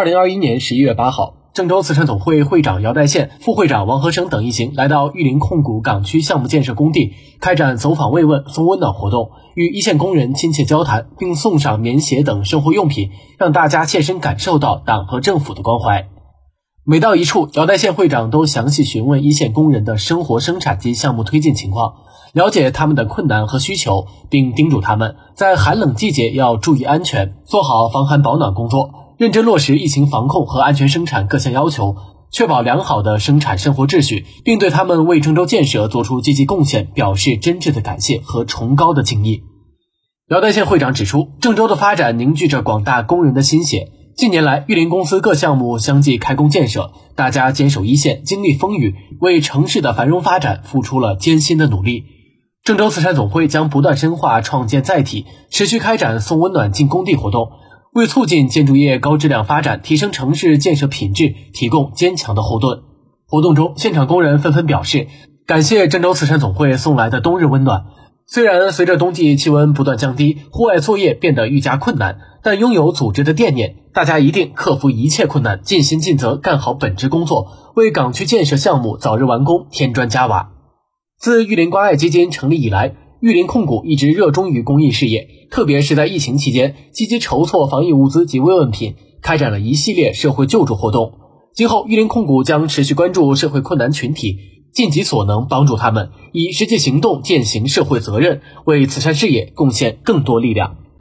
二零二一年十一月八号，郑州慈善总会会长姚代宪、副会长王和生等一行来到玉林控股港区项目建设工地，开展走访慰问、送温暖活动，与一线工人亲切交谈，并送上棉鞋等生活用品，让大家切身感受到党和政府的关怀。每到一处，姚代宪会长都详细询问一线工人的生活、生产及项目推进情况，了解他们的困难和需求，并叮嘱他们在寒冷季节要注意安全，做好防寒保暖工作。认真落实疫情防控和安全生产各项要求，确保良好的生产生活秩序，并对他们为郑州建设做出积极贡献表示真挚的感谢和崇高的敬意。姚代县会长指出，郑州的发展凝聚着广大工人的心血。近年来，玉林公司各项目相继开工建设，大家坚守一线，经历风雨，为城市的繁荣发展付出了艰辛的努力。郑州慈善总会将不断深化创建载体，持续开展送温暖进工地活动。为促进建筑业高质量发展，提升城市建设品质，提供坚强的后盾。活动中，现场工人纷纷表示感谢郑州慈善总会送来的冬日温暖。虽然随着冬季气温不断降低，户外作业变得愈加困难，但拥有组织的惦念，大家一定克服一切困难，尽心尽责干好本职工作，为港区建设项目早日完工添砖加瓦。自玉林关爱基金成立以来，玉林控股一直热衷于公益事业，特别是在疫情期间，积极筹措防疫物资及慰问品，开展了一系列社会救助活动。今后，玉林控股将持续关注社会困难群体，尽己所能帮助他们，以实际行动践行社会责任，为慈善事业贡献更多力量。